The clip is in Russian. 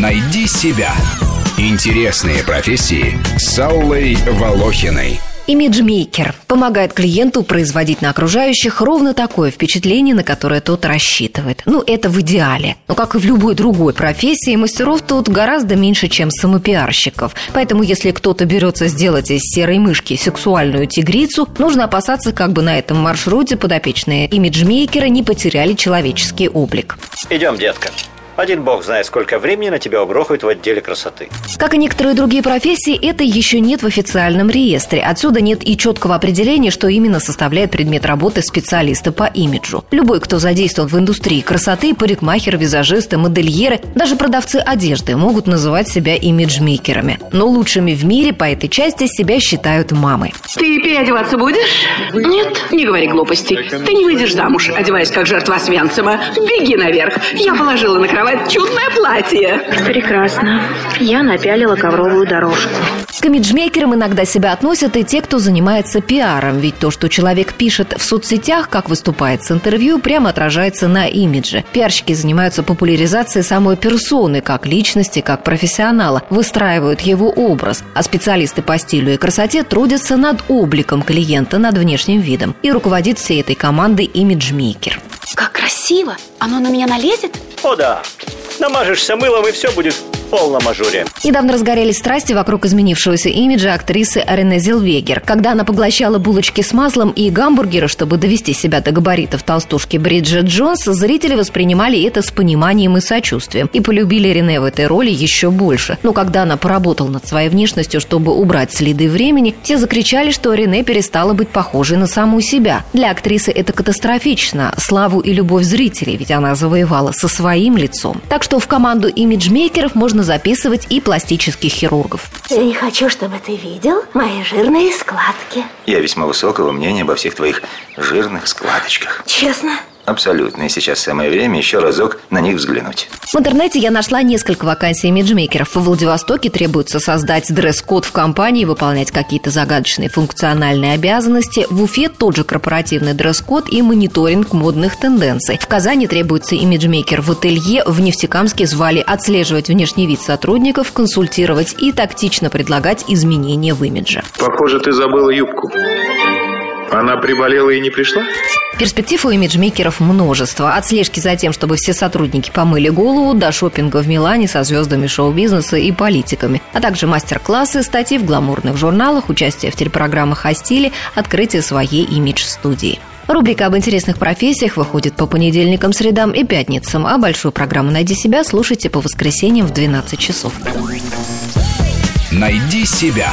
Найди себя. Интересные профессии с Аллой Волохиной. Имиджмейкер помогает клиенту производить на окружающих ровно такое впечатление, на которое тот рассчитывает. Ну, это в идеале. Но, как и в любой другой профессии, мастеров тут гораздо меньше, чем самопиарщиков. Поэтому, если кто-то берется сделать из серой мышки сексуальную тигрицу, нужно опасаться, как бы на этом маршруте подопечные имиджмейкера не потеряли человеческий облик. Идем, детка. Один бог знает, сколько времени на тебя угрохают в отделе красоты. Как и некоторые другие профессии, это еще нет в официальном реестре. Отсюда нет и четкого определения, что именно составляет предмет работы специалиста по имиджу. Любой, кто задействован в индустрии красоты, парикмахеры, визажисты, модельеры, даже продавцы одежды могут называть себя имиджмейкерами. Но лучшими в мире по этой части себя считают мамы. Ты переодеваться будешь? Нет. Не говори глупостей. Ты не выйдешь замуж, одеваясь как жертва Свянцева. Беги наверх. Я положила на кровать чудное платье. Прекрасно. Я напялила ковровую дорожку. К имиджмейкерам иногда себя относят и те, кто занимается пиаром, ведь то, что человек пишет в соцсетях, как выступает с интервью, прямо отражается на имидже. Пиарщики занимаются популяризацией самой персоны, как личности, как профессионала, выстраивают его образ, а специалисты по стилю и красоте трудятся над обликом клиента, над внешним видом. И руководит всей этой командой имиджмейкер. Как красиво! Оно на меня налезет? О да, намажешься мылом и все будет полном ажуре. Недавно разгорелись страсти вокруг изменившегося имиджа актрисы Рене Зелвегер. Когда она поглощала булочки с маслом и гамбургеры, чтобы довести себя до габаритов толстушки Бриджит Джонс, зрители воспринимали это с пониманием и сочувствием и полюбили Рене в этой роли еще больше. Но когда она поработала над своей внешностью, чтобы убрать следы времени, все закричали, что Рене перестала быть похожей на саму себя. Для актрисы это катастрофично. Славу и любовь зрителей, ведь она завоевала со своим лицом. Так что в команду имиджмейкеров можно можно записывать и пластических хирургов. Я не хочу, чтобы ты видел мои жирные складки. Я весьма высокого мнения обо всех твоих жирных складочках. Честно? Абсолютно. И сейчас самое время еще разок на них взглянуть. В интернете я нашла несколько вакансий имиджмейкеров. В Владивостоке требуется создать дресс-код в компании, выполнять какие-то загадочные функциональные обязанности. В Уфе тот же корпоративный дресс-код и мониторинг модных тенденций. В Казани требуется имиджмейкер в ателье. В Нефтекамске звали отслеживать внешний вид сотрудников, консультировать и тактично предлагать изменения в имидже. Похоже, ты забыла юбку. Она приболела и не пришла? Перспектив у имиджмейкеров множество. От слежки за тем, чтобы все сотрудники помыли голову, до шопинга в Милане со звездами шоу-бизнеса и политиками. А также мастер-классы, статьи в гламурных журналах, участие в телепрограммах о стиле, открытие своей имидж-студии. Рубрика об интересных профессиях выходит по понедельникам, средам и пятницам, а большую программу «Найди себя» слушайте по воскресеньям в 12 часов. «Найди себя»